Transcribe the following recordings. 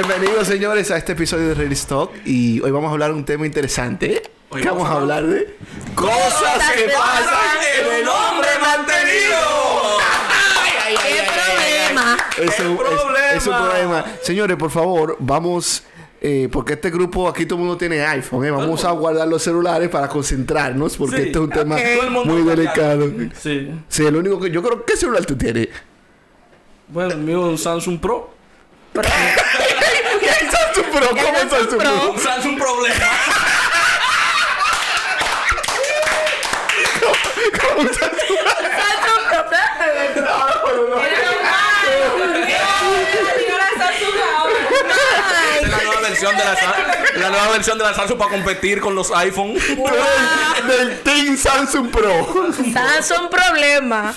Bienvenidos, señores, a este episodio de Real Stock. Y hoy vamos a hablar de un tema interesante. Hoy ¿Qué vamos a hablar de cosas que pasan en el hombre mantenido. ¿Qué problema? Es un, problema! es- es un problema. Señores, por favor, vamos. eh, porque este grupo, aquí todo el mundo tiene iPhone, ¿eh? Vamos a guardar los celulares para concentrarnos, porque Sí. este es un tema muy delicado. Sí. Sí, el único que yo creo ¿qué celular tú tienes? Bueno, el mío es un Samsung Pro. ¿Qué es Samsung Pro? ¿Cómo es Samsung Pro? Pro? Un Samsung problema. ¿Cómo es Samsung Esta es la nueva versión de la, nueva versión de la Samsung para competir con los iPhone. del Team Samsung Pro? Samsung problema.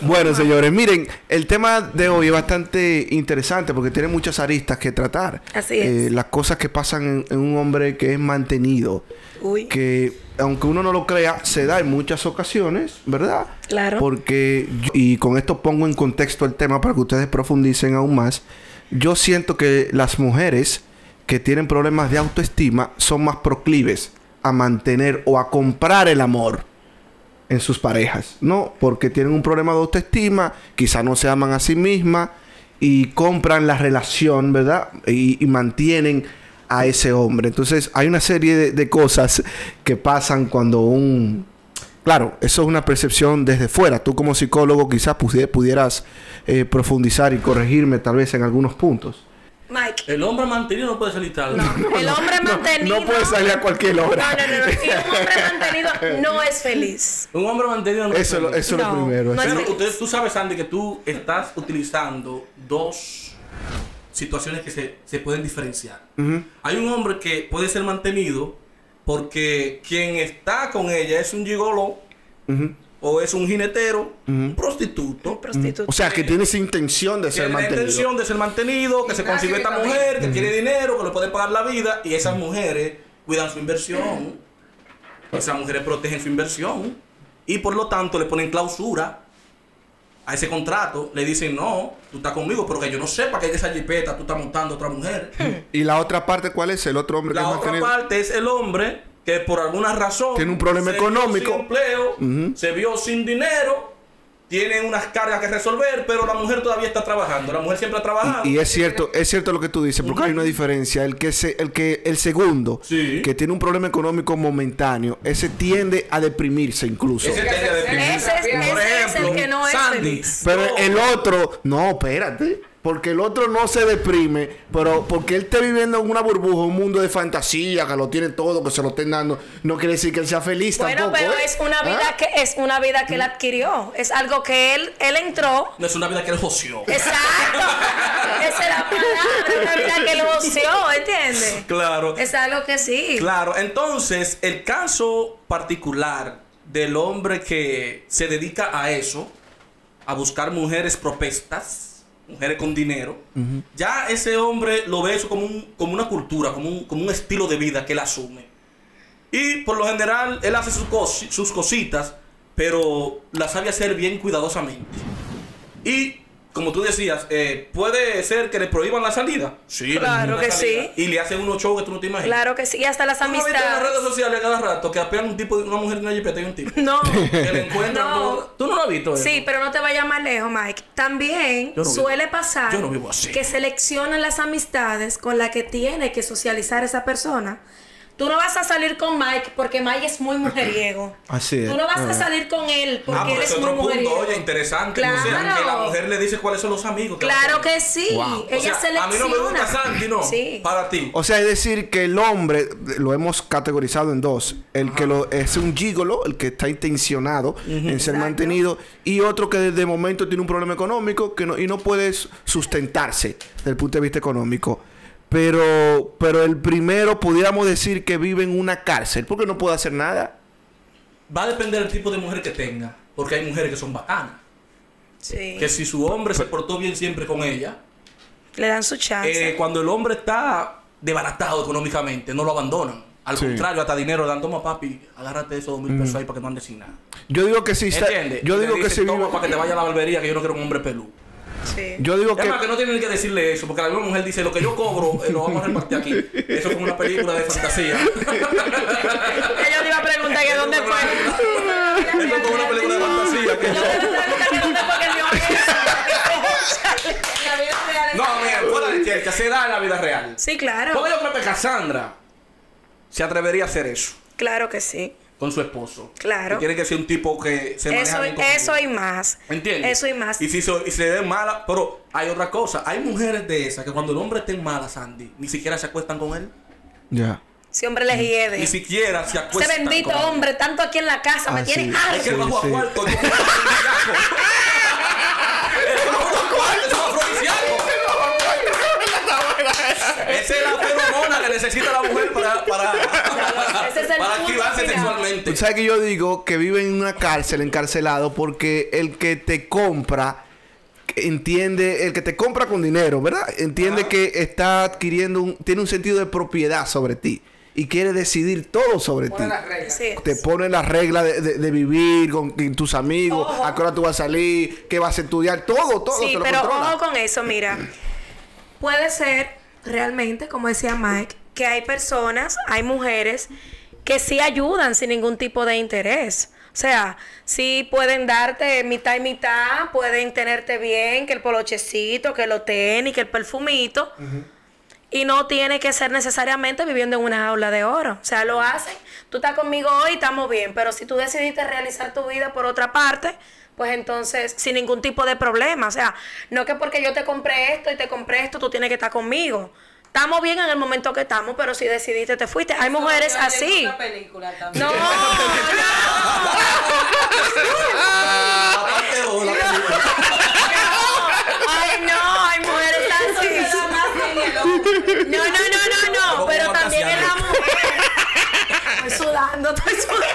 Bueno, señores, miren, el tema de hoy es bastante interesante porque tiene muchas aristas que tratar. Así es. Eh, las cosas que pasan en, en un hombre que es mantenido. Uy. Que, aunque uno no lo crea, se da en muchas ocasiones, ¿verdad? Claro. Porque, yo- y con esto pongo en contexto el tema para que ustedes profundicen aún más. Yo siento que las mujeres que tienen problemas de autoestima son más proclives a mantener o a comprar el amor en sus parejas, ¿no? Porque tienen un problema de autoestima, quizá no se aman a sí mismas y compran la relación, ¿verdad? Y, mantienen a ese hombre. Entonces hay una serie de, cosas que pasan cuando un... Claro, eso es una percepción desde fuera. Tú como psicólogo quizás pudi- pudieras eh, profundizar y corregirme tal vez en algunos puntos. Mike. El hombre mantenido no puede salir tarde. El hombre mantenido. No puede salir a cualquier No, hora. no, no, no. Y un hombre mantenido no es feliz. Un hombre mantenido no es Eso, es lo- feliz. eso es lo No, primero. no es. Pero usted, tú sabes, Sandy, que tú estás utilizando dos situaciones que se, se pueden diferenciar. Hay un hombre que puede ser mantenido porque quien está con ella es un gigolo. O es un jinetero, un Un prostituto. prostituto. O sea, que tiene esa intención de ser Tiene la mantenido. intención de ser mantenido, que se consigue esta mujer, que quiere dinero, que le puede pagar la vida, y esas mujeres cuidan su inversión. Esas mujeres protegen su inversión. Y por lo tanto le ponen clausura a ese contrato. Le dicen, no, tú estás conmigo, pero que yo no sepa que en esa jipeta tú estás montando a otra mujer. ¿Y la otra parte cuál es? El otro hombre que La otra mantenido. parte es el hombre que por alguna razón Tiene un problema se vio económico. sin empleo, se vio sin dinero, tiene unas cargas que resolver, pero la mujer todavía está trabajando. La mujer siempre ha trabajado. Y es cierto, es cierto lo que tú dices, porque hay una diferencia. El que se, el que, el segundo, Sí. que tiene un problema económico momentáneo, ese tiende a deprimirse incluso. Ese tiene que deprimirse. Ese es- Por ese es el que no es Sandy, feliz. Pero el otro, no, espérate. Porque el otro no se deprime, pero porque él esté viviendo en una burbuja, un mundo de fantasía, que lo tiene todo, que se lo estén dando, no quiere decir que él sea feliz Bueno, tampoco. pero ¿eh? es una vida ¿Ah? que es una vida que él adquirió. Es algo que él él entró. No es una vida que él joció. Exacto. Esa es la palabra, una vida que él oció, ¿entiendes? Claro. Es algo que sí. Claro, entonces el caso particular del hombre que se dedica a eso, a buscar mujeres propestas, mujeres con dinero, ya ese hombre lo ve eso como, un- como una cultura, como un, como un estilo de vida que él asume. Y por lo general él hace sus, cos- sus cositas, pero las sabe hacer bien cuidadosamente. Y como tú decías, eh, puede ser que le prohíban la salida. Sí, Claro que la salida. sí. Y le hacen unos shows que tú no te imaginas. Claro que sí. Y hasta las ¿Tú no viste en las redes amistades. sociales cada rato que apean un tipo, una mujer en una jipeta y un tipo? No. Que le encuentran. No. ¿Tú no lo has visto? eso? Sí, pero no te vayas más lejos, Mike. También Yo no vivo- suele pasar yo no vivo así. que seleccionan las amistades con las que tiene que socializar esa persona. Tú no vas a salir con Mike porque Mike es muy mujeriego. Así es. Tú no vas a Ah. salir con él porque Ah, él pero es ese muy otro punto, mujeriego. oye, interesante. Claro. O sea, que la mujer le dice cuáles son los amigos. que Claro que sí. Wow. Ella O sea, selecciona. A mí no me gusta Santi, no. Sí. Para ti. O sea, es decir, que el hombre lo hemos categorizado en dos. El que lo, es un gigolo, el que está intencionado en ser Exacto. mantenido, y otro que desde momento tiene un problema económico que no, y no puede sustentarse desde el punto de vista económico. Pero, pero el primero pudiéramos decir que vive en una cárcel porque no puede hacer nada. Va a depender del tipo de mujer que tenga. Porque hay mujeres que son bacanas. Sí. Que si su hombre se portó bien siempre con ella, Le dan su chance. eh, cuando el hombre está desbaratado económicamente, no lo abandonan. Al Sí. contrario, hasta dinero le dan, toma papi, agárrate esos dos mil pesos ahí para que no andes sin nada. Yo digo que sí. está- ¿Entiendes? Yo Y digo que se vive. "Toma para que te vaya a la barbería, que yo no quiero un hombre peludo. Sí. Yo digo Es que... más, que no tienen que decirle eso, porque la misma mujer dice, lo que yo cobro, eh, lo vamos a repartir aquí. Eso fue una película de fantasía. Ella le iba a preguntar que dónde fue. Eso fue una película de fantasía. Que Yo yo... le dónde fue que. No, mira, fuera de que se da en la vida real. Sí, claro. Porque yo creo que Cassandra se atrevería a hacer eso Claro que sí. Con su esposo. Claro. Y tiene que ser un tipo que se maneja Eso, bien con eso y más. ¿Entiendes? Eso y más. Y si se, y se ven malas, pero hay otra cosa. Hay mujeres de esas que cuando el hombre esté en mala, Sandy, ni siquiera se acuestan con él. Ya. Si hombre les hiede. Ni siquiera se Ese acuestan bendito con él. hombre, tanto aquí en la casa, me Ah, tiene sí. Es que el Sí, bajo sí. a cuarto. El bajo a cuarto es afrodisíaco. Esa es la feromona que necesita la mujer para, para, Ese es el para activarse final. sexualmente. Tú sabes que yo digo que vive en una cárcel encarcelado porque el que te compra entiende, el que te compra con dinero, ¿verdad? Entiende Ajá. que está adquiriendo un, tiene un sentido de propiedad sobre ti y quiere decidir todo sobre ti. Te pone las reglas de, de- de vivir con, con tus amigos, Ojo. a qué hora tú vas a salir, qué vas a estudiar, todo, todo Sí, te lo pero controla. ojo con eso, mira. Puede ser realmente, como decía Mike, que hay personas, hay mujeres que sí ayudan sin ningún tipo de interés. O sea, sí pueden darte mitad y mitad, pueden tenerte bien, que el polochecito, que los tenis, que el perfumito. Y no tiene que ser necesariamente viviendo en una jaula de oro. O sea, lo hacen. Tú estás conmigo hoy, estamos bien. Pero si tú decidiste realizar tu vida por otra parte, pues entonces sin ningún tipo de problema. O sea, no que porque yo te compré esto y te compré esto, tú tienes que estar conmigo. Estamos bien en el momento que estamos, pero si decidiste, te fuiste. Hay mujeres así. Una película también. No, no. Ay, no, hay mujeres así. No, no, no, no, no. Pero también es la mujer. Estoy sudando, estoy sudando.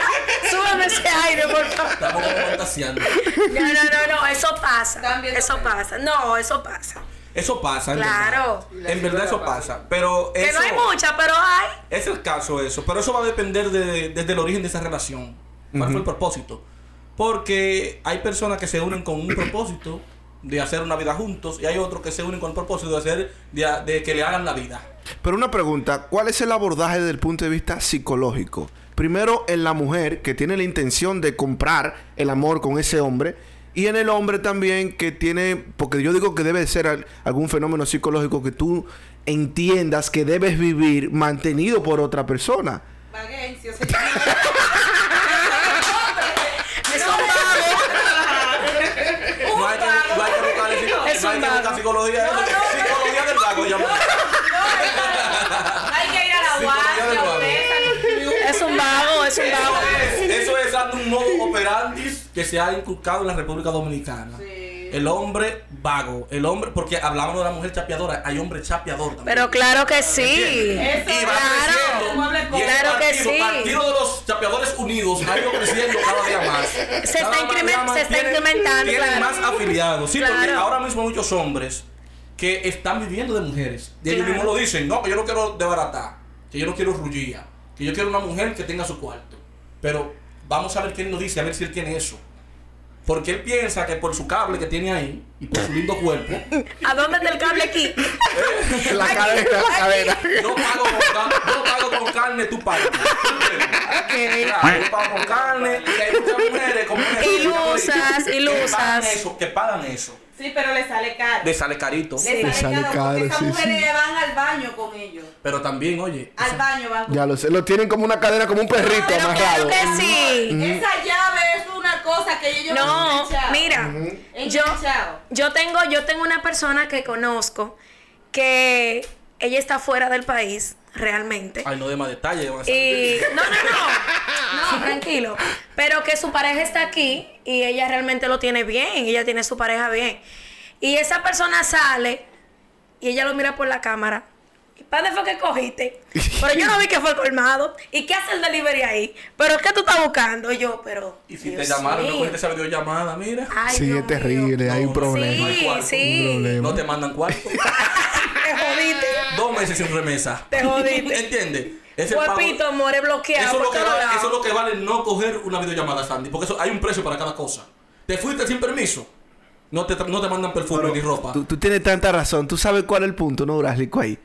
Súbeme ese aire, por favor. Estamos como fantaseando. No, no, no, no, eso pasa. También Eso pasa. No, eso pasa. Eso pasa, en Claro. verdad. En verdad eso pasa. Pero Que eso no hay mucha, pero hay. es el caso eso. Pero eso va a depender de- desde el origen de esa relación. ¿Cuál fue el propósito? Porque hay personas que se unen con un propósito de hacer una vida juntos y hay otros que se unen con el propósito de hacer de, de que le hagan la vida. Pero una pregunta, ¿cuál es el abordaje desde el punto de vista psicológico? Primero en la mujer que tiene la intención de comprar el amor con ese hombre y en el hombre también que tiene, porque yo digo que debe ser al- algún fenómeno psicológico que tú entiendas que debes vivir mantenido por otra persona se llama. Es un vago. No hay que, no hay que buscar, Es no que buscar vago. psicología. eso. Psicología del vago llama. Hay que ir a la Psicología guardia, Es un vago, es un vago. Eso es dando un modo operandi que se ha inculcado en la República Dominicana. Sí. El hombre vago, el hombre, porque hablamos de la mujer chapeadora, hay hombre chapeador también. Pero claro que sí. ¿Entiendes? Eso y va claro. creciendo. Y Claro que sí. partido de los chapeadores unidos ha ido creciendo cada día más. Se está Cada incremen- día más se está tienen- incrementando, Tienen claro. más afiliados. Sí, porque Claro. ahora mismo hay muchos hombres que están viviendo de mujeres. Y ellos Claro. mismos lo dicen, no, que yo no quiero desbaratar, que yo no quiero rullía, que yo quiero una mujer que tenga su cuarto. Pero vamos a ver qué él nos dice, a ver si él tiene eso. Porque él piensa que por su cable que tiene ahí y por su lindo cuerpo, ¿A dónde está el cable aquí? La cadena, la cadena. yo pago con, yo pago con carne, tú pagas. Claro, yo pago con carne y hay muchas mujeres como Ilusas, que ilusas. pagan eso, que pagan eso. Sí, pero le sale caro. Le sale carito. Le Sí. sale, Sale caro, caro, porque esas sí, mujeres van al baño con ellos. Pero también, oye, Al baño van con Ya lo sé, lo tienen como una cadena, como un perrito Pero amarrado. claro que sí. Esa llave es una cosa que ellos No, mira, yo, Enganchado. yo tengo, yo tengo una persona que conozco que ella está fuera del país, realmente. Ay, no dé más a Y no, no, no, no, tranquilo. Pero que su pareja está aquí y ella realmente lo tiene bien, ella tiene su pareja bien. Y esa persona sale y ella lo mira por la cámara. ¿Y para dónde fue que cogiste? Pero yo no vi que fue colmado. ¿Y qué hace el delivery ahí? ¿Pero qué tú estás buscando? Yo, pero. Y si te llamaron, no cogiste esa videollamada, mira. Ay, Sí, Dios es terrible, mío. hay un No, problema. no hay Sí, Un sí. problema. No te mandan cuarto. Te jodiste. Dos meses sin remesa. Te jodiste. ¿Entiendes? Ese Guapito, bloqueado Eso es, por lo que todos vale, lados. eso es lo que vale no coger una videollamada, Sandy. Porque eso hay un precio para cada cosa. Te fuiste sin permiso. No te, no te mandan perfume ni ropa. Tú, tú tienes tanta razón. Tú sabes cuál es el punto, ¿no, Braslico? Ahí.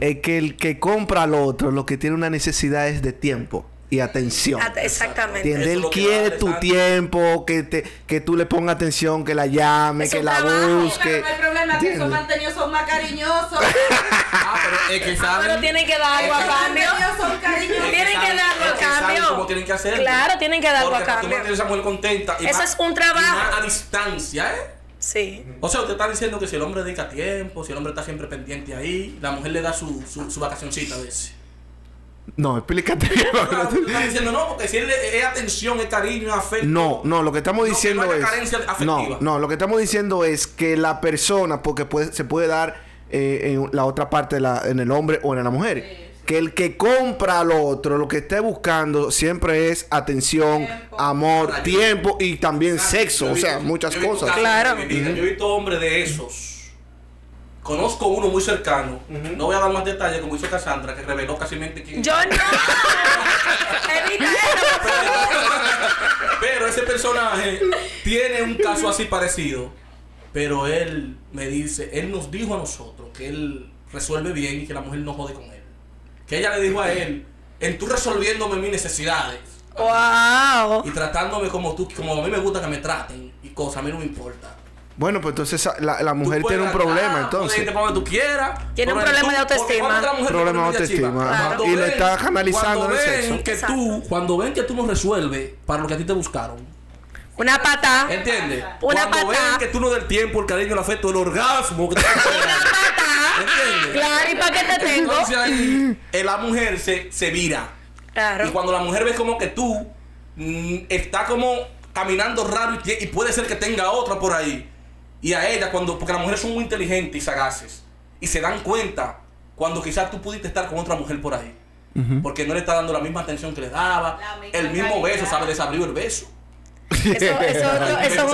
Es que el que compra al otro lo que tiene una necesidad es de tiempo y atención. Exactamente. Él quiere tu exacto. tiempo, que te que tú le pongas atención, que la llame, Es que un la trabajo. Pero busque. no hay problema, que esos mantenidos son más cariñosos. Ah, pero es que Ah, saben. pero tienen que dar algo a cambio. son cariñosos. Tienen que saben- dar algo a saben cambio. cómo tienen que hacerlo. Claro, tienen que dar algo a tú cambio. mantener a esa mujer contenta. y Eso más- es un y trabajo. más a distancia, ¿eh? Sí. O sea, usted está diciendo que si el hombre dedica tiempo, si el hombre está siempre pendiente ahí, la mujer le da su, su, su vacacioncita a veces. No, explícate. Claro, tú estás diciendo no, porque si él es es atención, es cariño, es afecto. No, no, lo que estamos No, que diciendo no haya es. No, no, lo que estamos diciendo es que la persona, porque puede, se puede dar eh, en la otra parte, de la, en el hombre o en la mujer, que el que compra al otro, lo que esté buscando siempre es atención, Tiempo. amor, tiempo y también sexo, o sea, muchas yo he visto cosas. Claro. Yo he visto hombres de esos. Conozco uno muy cercano. No voy a dar más detalles como hizo Cassandra, que reveló casi quién Yo no. Evita eso, por favor. Pero ese personaje tiene un caso así parecido. Pero él me dice, él nos dijo a nosotros que él resuelve bien y que la mujer no jode con él. Que ella le dijo a él, en tú resolviéndome mis necesidades Wow. y tratándome como tú, como a mí me gusta que me traten y cosas, a mí no me importa. Bueno, pues entonces la, la mujer tiene un problema, entonces. irte para donde tú quieras. Tiene un problema tú- de autoestima. mujer Problema de autoestima, Y le está canalizando cuando en el sexo. que tú, cuando ven que tú no resuelves para lo que a ti te buscaron, Una pata. ¿entiendes? Una cuando pata. ven que tú no del tiempo, el cariño, el afecto, el orgasmo que te Una pata. ¿Entiendes? Claro, ¿y para qué te tengo? Entonces ahí eh, la mujer se, se vira. Y Claro. cuando la mujer ve como que tú mm, está como caminando raro y, y puede ser que tenga otra por ahí. Y a ella, cuando, porque las mujeres son muy inteligentes y sagaces. Y se dan cuenta cuando quizás tú pudiste estar con otra mujer por ahí. Porque no le está dando la misma atención que le daba. El mismo calidad. beso, ¿sabe? Les abrió el beso. Eso, eso, eso, eso,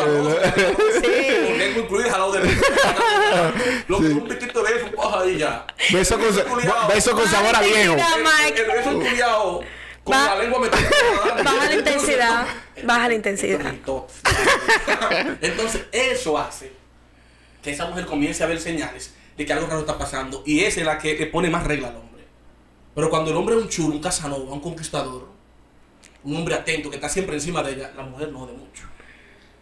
Sí. Con lengua incluida al lado de Lo que un piquito de beso, paja ahí ya. Beso con, beso con sabor a viejo. El, beso con la lengua metida. Baja la intensidad. Baja la intensidad. Entonces, eso hace que esa mujer comience a ver señales de que algo raro está pasando. Y esa es la que le pone más regla al hombre. Pero cuando el hombre es un chulo, un casanova, un conquistador, un hombre atento que está siempre encima de ella, la mujer no jode mucho.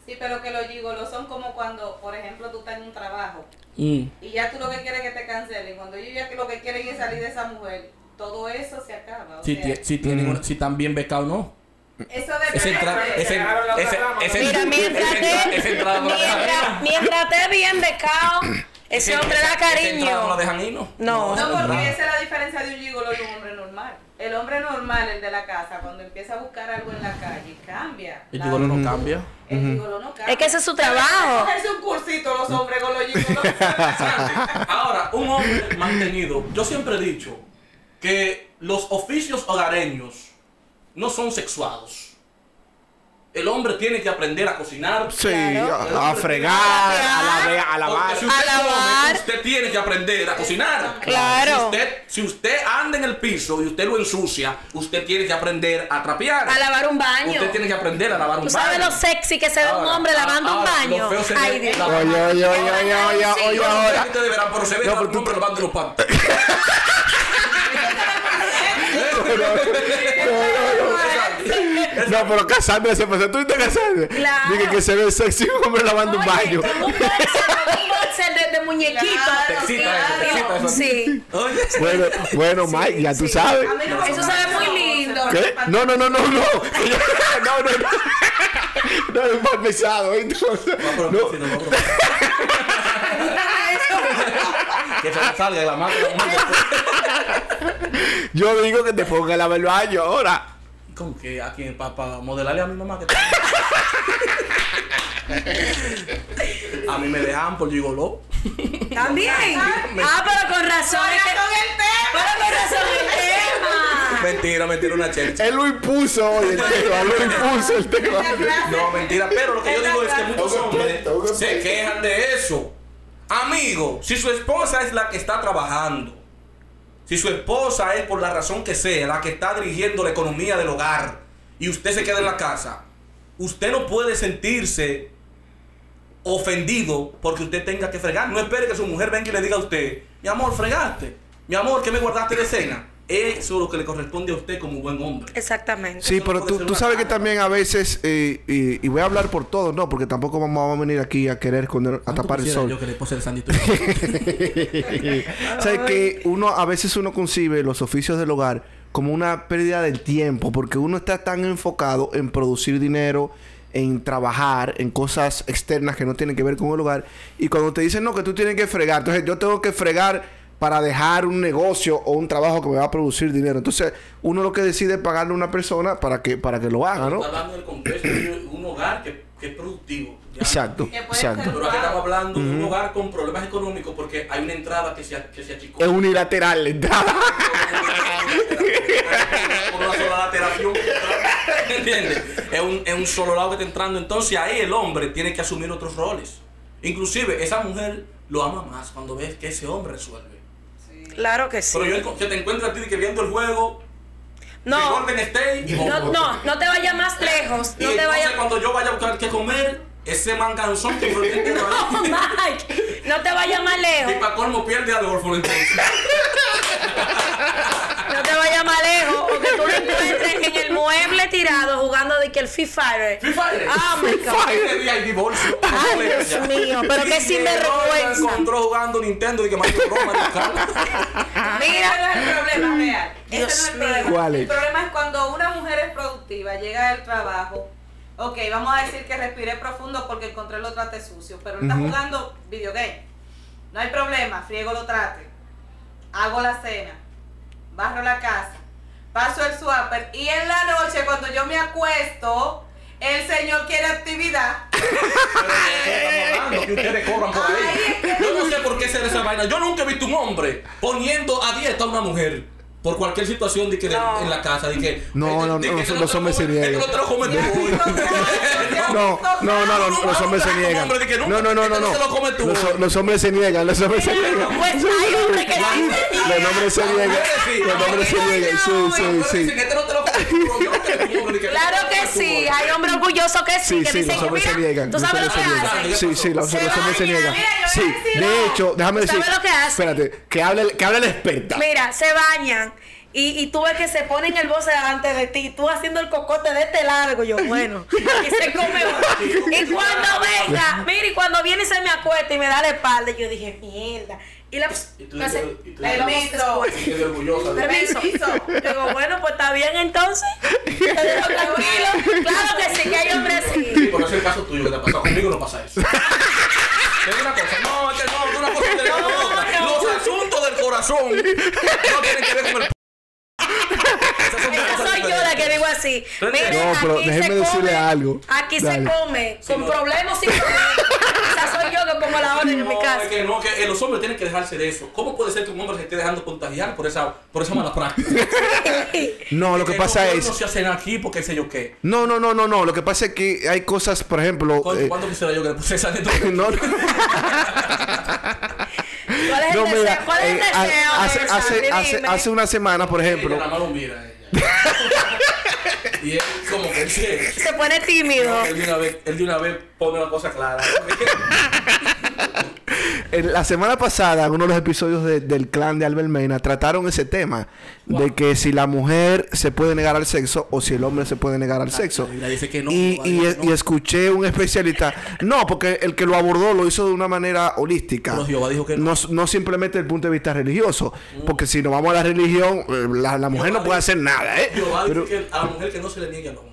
Sí, pero que los gigolos son como cuando, por ejemplo, tú estás en un trabajo Mm. y ya tú lo que quieres es que te cancelen. Cuando ellos ya que lo que quieren es salir de esa mujer, todo eso se acaba. O Si, sea, si tienen una- si están bien becados o no. eso entrada, esa, Mira, mientras te bien becado, ese hombre da cariño. dejan ir, ¿no? No. No, porque esa es la diferencia de un gigolo y un hombre normal. El hombre normal, el de la casa, cuando empieza a buscar algo en la calle, cambia. El gigolo no cambia. El gigolo no cambia. Es que ese es su trabajo. Cogerse un cursito los hombres con los gigolos. Ahora, un hombre mantenido, yo siempre he dicho que los oficios hogareños no son sexuados. El hombre tiene que aprender a cocinar. Sí, Claro. a, a fregar, a, lavar, a lavar. Si usted A lavar. come, usted tiene que aprender a cocinar. Claro. Si usted, si usted anda en el piso y usted lo ensucia, usted tiene que aprender a trapear. A lavar un baño. Usted tiene que aprender a lavar un ¿Tú baño. sabes lo sexy que se ve un hombre lavando un baño? lo feo Ay, Dios. la- Oye, oye, oye, oye, oye, oye, no ustedes verán, pero se ve No, un pero tú- hombre lavando los pantos. No, pero Cassandra se pasó. ¿Tú viste Cassandra? Claro. Dije que se ve sexy un hombre lavando un Oye, baño. Un como un boxer de, de muñequito. Claro, Te excita eso, te excita eso. Sí. Oye, Bueno, bueno, Mike, ya tú sí. sabes. A mí no Eso se ve muy lindo. ¿Qué? No, no, no, no, no. No, no, no. No, es más pesado. Entonces, pero no. si no, no, no. Que se me salga de la mano. Yo digo que te ponga a lavar el baño ahora. ¿Cómo que a quién? Para modelarle a mi mamá que A mí me dejan por gigoló. También. Ah, pero con razón. es que- con el tema. Pero con razón el tema. Mentira, mentira, una chelcha. Él lo impuso hoy el tema. Lo impuso el tema. No, mentira, pero lo que yo digo es que muchos hombres se quejan de eso. Amigo, si su esposa es la que está trabajando, si su esposa es por la razón que sea la que está dirigiendo la economía del hogar y usted se queda en la casa, usted no puede sentirse ofendido porque usted tenga que fregar. No espere que su mujer venga y le diga a usted, mi amor, fregaste. Mi amor, ¿qué me guardaste de cena? Eso es lo que le corresponde a usted como buen hombre. Exactamente. Sí, Eso no pero puede tú, tú sabes que también a veces, eh, y, y voy a hablar por todos, no, porque tampoco vamos, vamos a venir aquí a querer esconder, a tapar el sol. Yo que le puse el sandito. o sea, que uno, a veces uno concibe los oficios del hogar como una pérdida del tiempo, porque uno está tan enfocado en producir dinero, en trabajar, en cosas externas que no tienen que ver con el hogar, y cuando te dicen, no, que tú tienes que fregar, entonces yo tengo que fregar para dejar un negocio o un trabajo que me va a producir dinero. Entonces, uno lo que decide es pagarle a una persona para que, para que lo haga, ¿no? Está hablando del contexto de un hogar que, que es productivo. ¿ya? Exacto, Que exacto. Pero aquí estamos hablando de un hogar con problemas económicos porque hay una entrada que se, que se achicó. Es unilateral la entrada. por una sola lateración. ¿Entiendes? Es un, es un solo lado que está entrando. Entonces ahí el hombre tiene que asumir otros roles. Inclusive esa mujer lo ama más cuando ves que ese hombre resuelve. Claro que sí. Pero yo que te encuentro a ti que viendo el juego, No, Golden State y no, no, no te vayas más lejos. Y No te vayas. cuando yo vaya a buscar qué comer, ese manganzón que me tiene No, Mike, no te vayas más Y lejos. para colmo pierde a Adolfo entonces. Vayas más lejos. Porque tú lo encuentres en el mueble tirado jugando de que el Free Fire. Free Fire. Oh my God. Día hay divorcio. Ay, Dios mío, pero qué sinvergüenza. Encontró jugando Nintendo y que Mario Bros. Mario Kart. Mira. Ese no es el problema real. Dios Ese no es el mío. problema. ¿Cuál es? El problema es cuando una mujer es productiva, llega del trabajo. Ok, vamos a decir que respire profundo porque encontré lo trate sucio, pero él está Ujú. jugando videogame. No hay problema, friego lo trate. Hago la cena, barro la casa, paso el swapper y en la noche cuando yo me acuesto, el señor quiere actividad. Que ustedes cobran por ahí. Yo no sé por qué hacer esa vaina. Yo nunca he visto un hombre poniendo a dieta a una mujer. Por cualquier situación de que de- No. en la casa, de que. No, no, de no, que los- hombres se niegan. no. No, no, no, los, hombres se niegan. No, no, no, no, no. Los, hombres se niegan, los hombres se niegan. Pues Los hombres se niegan. Los hombres se niegan. Sí, sí, sí. Claro que sí, hay hombres orgullosos que sí, Sí, que sí, dicen los que hombres se niegan. tú los sabes lo hombres que se niegan. hacen. Sí, sí, los, Se los hombres se niegan. Sí, de hecho, déjame ¿Tú decir. sabes lo que hacen? Espérate, que hable, que hable la experta. Mira, se bañan y, y tú ves que se ponen el boce delante de ti, tú haciendo el cocote de este largo, yo, bueno, y se come otro. Y cuando venga, mira, y cuando viene y se me acuesta y me da la espalda, yo dije, mierda. Y la Y tú me hace, dices- y tú Permiso. Permiso. Digo, bueno, pues está bien entonces. Te dejo tranquilo. Claro que sí, que hay hombres Sí, sí. pero es el caso tuyo que te ha pasado conmigo, no pasa eso. Te digo una cosa, no, es que no, una cosa la otra. no. Los asuntos del corazón no tienen que ver con el. Esa soy yo la que digo así. Mire, No, pero aquí déjeme se decirle come, algo. Aquí Dale. se come con no. problemas sin problemas. Esa soy yo que pongo la orden en mi No, casa. es que no, que eh, los hombres tienen que dejarse de eso. ¿Cómo puede ser que un hombre se esté dejando contagiar por esa, por esa mala práctica? No, lo que pasa no, es. No se hacen aquí porque sé yo qué. No, no, no, no, no. Lo que pasa es que hay cosas, por ejemplo. ¿Cuándo, eh, cuándo quisiera yo que le pusiese esa no, ¿Cuál es el no, deseo? mira, ¿Cuál es el eh, deseo? ha- hace, hace, hace, hace una semana, por ejemplo. y él como que él se- Se pone tímido. él de una vez, él de una vez pone la cosa clara. En la semana pasada, en uno de los episodios de- del clan de Albert Mena, trataron ese tema de que si la mujer se puede negar al sexo o si el hombre se puede negar al sexo. y la dice que no, y, va, y- Dios, no. y escuché un especialista. No, porque el que lo abordó lo hizo de una manera holística. Pero Jehová dijo que no. no. no simplemente desde el punto de vista religioso. Porque si nos vamos a la religión, eh, la, mujer Jehová no puede hacer nada, ¿eh? Jehová Pero- que a la mujer que no se le niegue al hombre.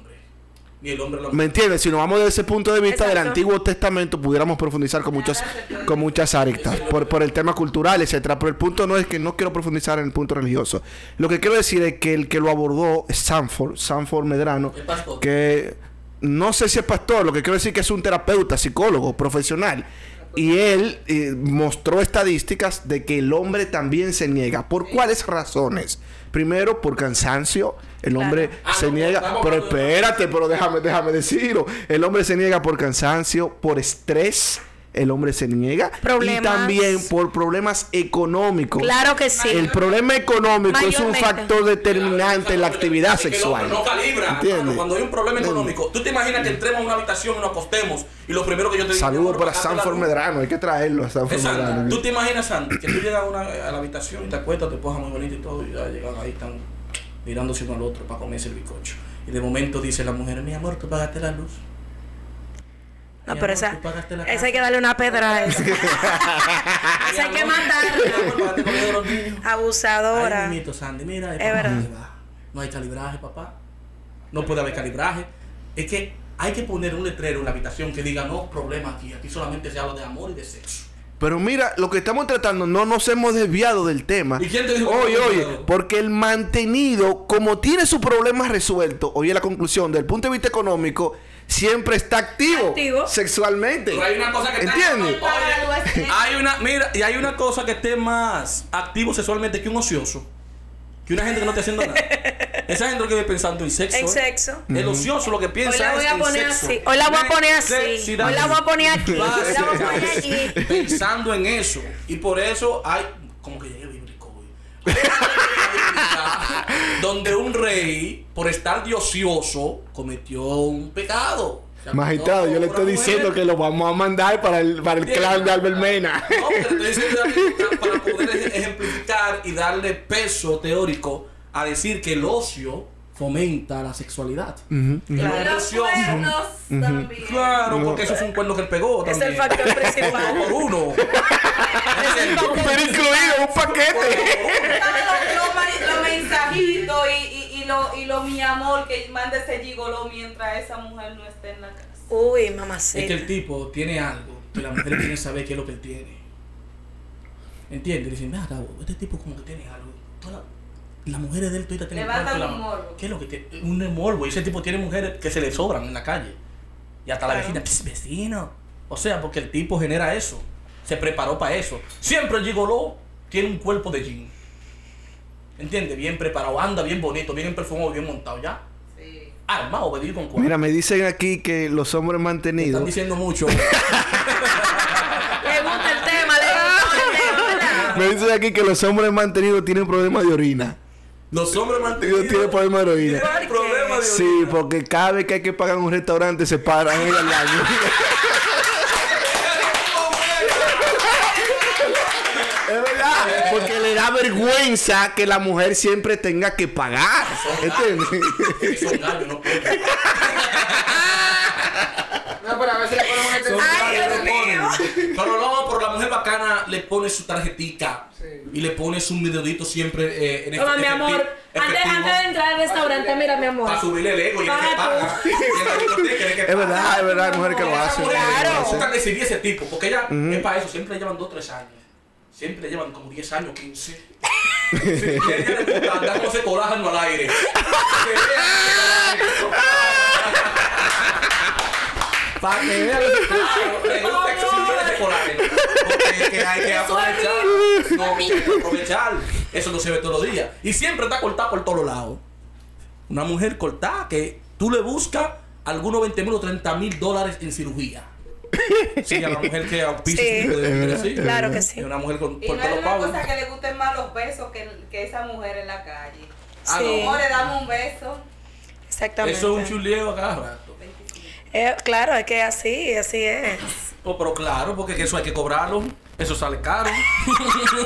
Ni el hombre a la ¿Me entiendes? Si nos vamos desde ese punto de vista del. Antiguo Testamento, pudiéramos profundizar con muchas, con muchas aristas, por, por el tema cultural, etcétera. Pero el punto no es que no quiero profundizar en el punto religioso. Lo que quiero decir es que el que lo abordó es Sanford, Sanford Medrano, que no sé si es pastor, lo que quiero decir que es un terapeuta, psicólogo, profesional. Y él eh, mostró estadísticas de que el hombre también se niega. ¿Por cuáles razones? Primero, por cansancio. El hombre Ah, se no, niega. Pero espérate, pero déjame, déjame decirlo. El hombre se niega por cansancio, por estrés, el hombre se niega. Y también por problemas económicos. Claro que sí. El problema económico es un factor determinante en la actividad Es que el hombre sexual. No calibra. Cuando hay un problema económico, tú te imaginas que entremos a una habitación y nos acostemos y lo primero que yo te digo. Saludos para Sanford. Medrano, hay que traerlo a Sanford Exacto. Medrano. Tú te imaginas, Sandy, que tú llegas a, una, a la habitación y te acuestas, te pones muy bonito y todo, y ya llegan ahí, están mirándose uno al otro para comerse el bizcocho. Y de momento dice la mujer, mi amor, tú pagaste la luz. No, pero esa, esa hay que darle una pedra a esa. Esa hay que matarla. Abusadora. Sandy, mira, Es verdad. No hay calibraje, papá. No puede haber calibraje. Es que hay que poner un letrero en la habitación que diga no problema aquí. Aquí solamente se habla de amor y de sexo. Pero mira, lo que estamos tratando, no nos hemos desviado del tema. ¿Y quién te dijo Oye, oye, porque el mantenido, como tiene sus problemas resueltos, oye la conclusión, del punto de vista económico, siempre está activo, Activo. sexualmente. Pero hay una cosa que está- ¿Entiendes? Oye, hay una, mira, y hay una cosa que esté más activo sexualmente que un ocioso. Que una gente que no está haciendo nada. Esa gente lo que vive pensando en sexo. En ¿eh? sexo. El ocioso lo que piensa Hoy la voy es a en poner sexo. así. Hoy la voy a poner así. Hoy la voy a poner aquí. Hoy la voy a poner allí. Pensando en eso. Y por eso hay. Como que llegué bíblico hoy. Donde un rey, por estar de ocioso, cometió un pecado. Magistrado, yo le estoy diciendo mujer. que lo vamos a mandar para el, para el clan de Albert Mena. No, pero estoy diciendo para poder ej- ejemplificar y darle peso teórico a decir que el ocio fomenta la sexualidad. Los también. Claro, porque eso fue un cuerno que él pegó Es el factor principal. por uno. Pero incluido un paquete. ¿Sabes Los lo, lo mensajitos y, y, y lo, y lo mi amor que manda ese gigolo mientras esa mujer no esté en la casa. Uy, Es que mamacita. el tipo tiene algo que la mujer tiene que saber qué es lo que él tiene. ¿Entiendes? Dicen, mira, Gabo, este tipo como que tiene algo. Toda la- las mujeres de él todavía tienen cuerpo, un la- morbo. ¿Qué es lo que tiene? Un morbo. Y ese tipo tiene mujeres que se le sobran en la calle. Y hasta la Claro. vecina, "Pss, vecino. O sea, porque el tipo genera eso. Se preparó para eso. Siempre el gigoló tiene un cuerpo de jean. ¿Entiendes? Bien preparado, anda bien bonito, bien perfumado, bien montado ya. Sí. Armado, con cuerpo. Mira, me dicen aquí que los hombres Están mantenidos. diciendo mucho. Le gusta el tema, le gusta el tema, ¿verdad? Me dicen aquí que los hombres mantenidos tienen problemas de orina. Los hombres mantenidos tienen problemas de orina. De Sí, orina. porque cada vez que hay que pagar en un restaurante se paran en el baño. Es verdad, porque le da vergüenza que la mujer siempre tenga que pagar. ¿Entiendes? Son gallos, no. No, pero a veces le ponemos este Son Ay, gallos, Dios no mío. ponen. Pero no, por la mujer bacana le pone su tarjetica. Sí. Y le pone su medidito siempre eh, en Toma, efecti- mi amor. Antes, antes de entrar al restaurante, mira, mi amor. Para subirle el ego y el que Paga el el Es verdad, es verdad, hay mujeres que lo mujeres Claro. no buscan decidir ese tipo, porque ella es para eso, siempre le llevan 2 3 años. Siempre le llevan como 10 años, 15. Sí, y a ella le gusta andar con ese colágeno al aire. Para que vean claro, le gusta exhibir ese colágeno. Porque que hay que aprovechar. No, hay que aprovechar. Eso no se ve todos los días. Y siempre está cortada por todos lados. Una mujer cortada que tú le buscas algunos 20 mil o 30 mil dólares en cirugía. Sí, a la mujer que auspicia Sí. tipo de mujer así. Claro que sí. Es una mujer con Y no es los una cosa que le gusten más los besos que, que esa mujer en la calle. Sí. no. Amor, le damos un beso. Exactamente. Eso es un chuleo a cada rato. Eh, claro, es que así, así es. Oh, pero claro, porque eso hay que cobrarlo. Eso sale caro.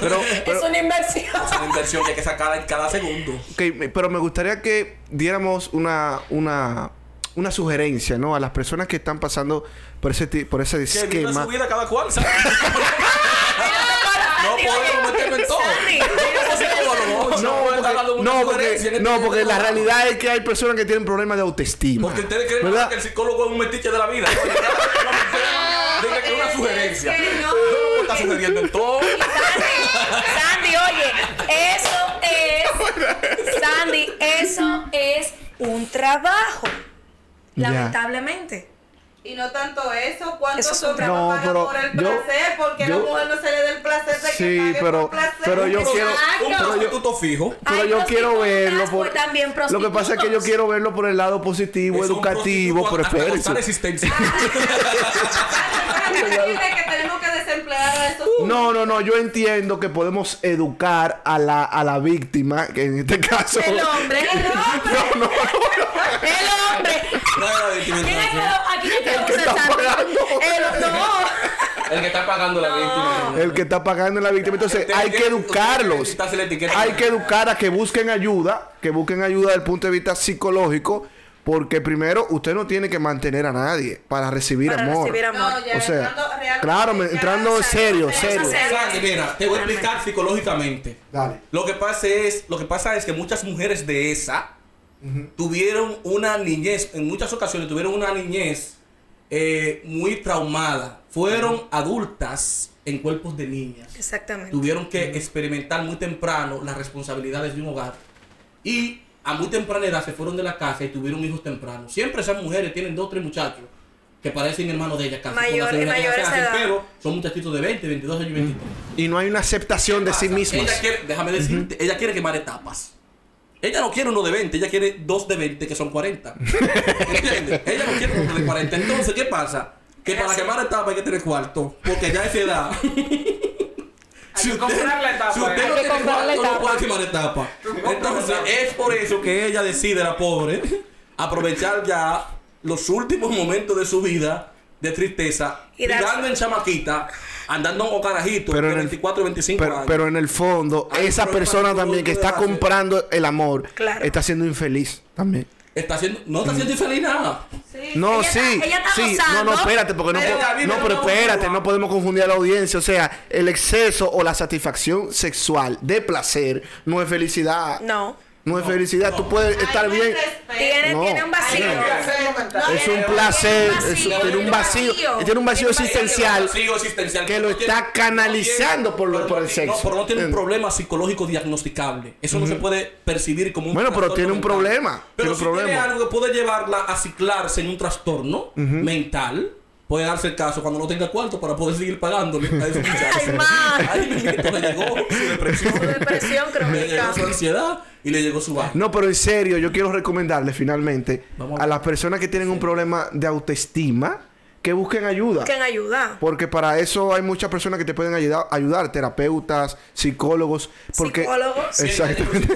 Pero, pero, es una inversión. es una inversión que hay que sacar en cada segundo. ok, me- pero me gustaría que diéramos una, una, una sugerencia, ¿no? A las personas que están pasando por ese, por ese Que esquema. su vida cada cual, ¿sabes? no podemos meternos en todo. Sandy, No, porque, una no, porque, en no, este porque la realidad es que hay personas que tienen problemas de autoestima. Porque ustedes creen ¿verdad? que el psicólogo es un metiche de la vida. Cada vez que que es una sugerencia. Que no. Estar sugiriendo en todo. Sandy, oye, eso es. Sandy, eso es un trabajo. Lamentablemente. Y no tanto eso, cuánto Eso No, paga pero por el yo- placer, porque yo- a la mujer no se le da el placer de que Sí, pague pero- por placer. pero yo quiero- Un prostituto fijo. Pero yo quiero verlo por... también Lo que pasa es que yo quiero verlo por el lado positivo, Es educativo, pero espérense. que No, no, no. Yo entiendo que podemos educar a la, a la víctima, que en este caso... El hombre. El hombre. No, no, El hombre. No, no, víctima, ¿Quién es que entonces. lo- aquí tenemos que está pagando. El- no. El que está pagando la víctima. El que está pagando la víctima. Entonces, hay que educarlos. Hay que educar a que busquen ayuda, que busquen ayuda desde el punto de vista psicológico, porque primero usted no tiene que mantener a nadie para recibir Para amor. recibir amor. No, ya O sea, entrando claro, me- entrando sabes, serio, serio. Sandy, mira, te voy a explicar psicológicamente. Dale. Lo que pasa es, lo que pasa es que muchas mujeres de esa tuvieron una niñez, en muchas ocasiones tuvieron una niñez eh, muy traumada. Fueron adultas en cuerpos de niñas. Exactamente. Tuvieron que experimentar muy temprano las responsabilidades de un hogar. Y a muy temprana edad se fueron de la casa y tuvieron hijos tempranos. Siempre esas mujeres tienen dos o tres muchachos que parecen hermanos de ellas casi. Mayor- ellas mayores edad. Pero son muchachitos de 20, 22 años y 23. Y no hay una aceptación de sí pasa? mismos. Ella quiere, déjame decirte, ella quiere quemar etapas. Ella no quiere uno de 20, ella quiere dos de 20 que son 40. ¿Entiendes? Ella no quiere uno de 40. Entonces, ¿qué pasa? Que para quemar etapas hay que tener cuarto. Porque ya a esa edad. Comprar la etapa, Si usted no tiene cuarto, no etapa. puede quemar etapa. Entonces, es por eso que ella decide, la pobre, aprovechar ya los últimos momentos de su vida de tristeza, tirando en chamaquita, andando con carajitos Pero en el- 24 25 Pero, años. pero en el fondo, Hay esa persona también que está comprando el amor Claro. está siendo infeliz también. está haciendo, no está haciendo infeliz nada. Sí. No, Ella sí, está- ella está sí, no, gozando, no, espérate, porque no, pero no, no, pero no, espérate, no. no podemos confundir a la audiencia, o sea, el exceso o la satisfacción sexual de placer no es felicidad, No. No es felicidad, tú puedes estar bien. Tiene, No. tiene un vacío. Es un placer, es- tiene un vacío, tiene un vacío Tiene un vacío. existencial Vacío existencial. que lo No está canalizando no por lo- por no el sexo. No, pero no tiene un Mm. problema psicológico diagnosticable. Eso no se puede percibir como un Bueno, pero tiene un mental. problema, Pero tiene un si problema. tiene algo que puede llevarla a ciclarse en un trastorno mental, puede darse el caso cuando no tenga cuarto para poder seguir pagándole a ese muchacho. Ay, ma. Ay, mi nieto, le llegó su depresión. Su depresión Le llegó crónica. su ansiedad y le llegó su baja. No, pero en serio, yo quiero recomendarle finalmente Vamos a las personas que tienen un problema de autoestima que busquen ayuda. Busquen ayuda. Porque para eso hay muchas personas que te pueden ayudar, ayudar terapeutas, psicólogos. Porque... Psicólogos. Exactamente.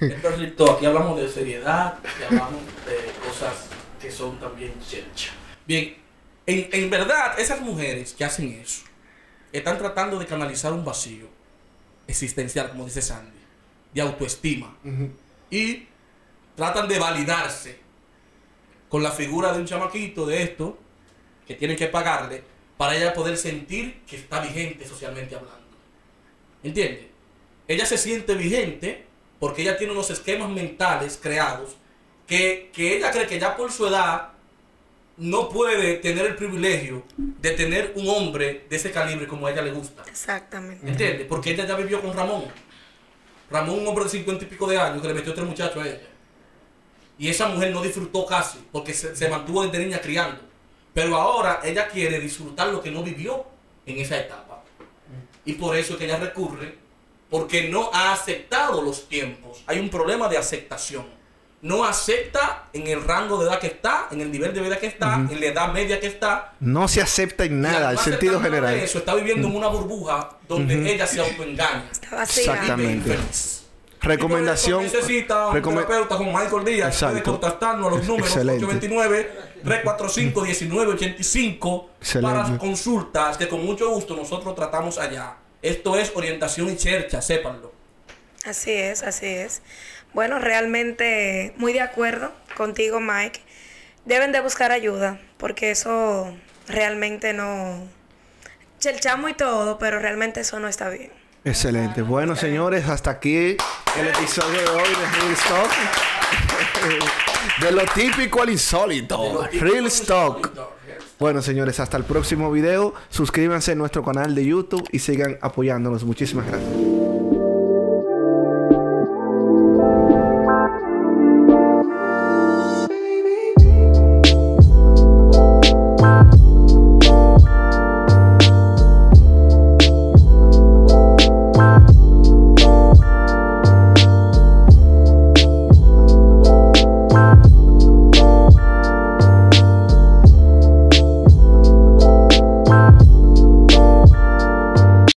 Entonces, aquí hablamos de seriedad y hablamos de cosas que son también chelcha. Bien, en, en verdad, esas mujeres que hacen eso están tratando de canalizar un vacío existencial, como dice Sandy, de autoestima. Y tratan de validarse con la figura de un chamaquito de esto que tienen que pagarle para ella poder sentir que está vigente socialmente hablando. ¿Entiendes? Ella se siente vigente porque ella tiene unos esquemas mentales creados que, que ella cree que ya por su edad no puede tener el privilegio de tener un hombre de ese calibre como a ella le gusta. Exactamente. ¿Entiendes? Porque ella ya vivió con Ramón. Ramón, un hombre de cincuenta y pico de años que le metió tres muchachos a ella. Y esa mujer no disfrutó casi porque se, se mantuvo desde niña criando. Pero ahora ella quiere disfrutar lo que no vivió en esa etapa. Y por eso es que ella recurre, porque no ha aceptado los tiempos. Hay un problema de aceptación. No acepta en el rango de edad que está, en el nivel de vida que está, en la edad media que está, No se acepta en nada, el sentido general. Eso, está viviendo en una burbuja donde ella se autoengaña. Está vacía. Exactamente. Recomendación. Necesita un recome- terapeuta como Michael Díaz. Exacto. Puede contactarnos a los números Excelente. 829-345-1985 Excelente. para consultas que con mucho gusto nosotros tratamos allá. Esto es orientación y chercha, sépanlo. Así es, así es. Bueno, realmente muy de acuerdo contigo, Mike. Deben de buscar ayuda, porque eso realmente no... Chelchamos y todo, pero realmente eso no está bien. Excelente. Bueno, señores, hasta aquí el episodio de hoy de Real Stock. de lo típico al insólito. Real Stock. Bueno, señores, hasta el próximo video. Suscríbanse a nuestro canal de YouTube y sigan apoyándonos. Muchísimas gracias.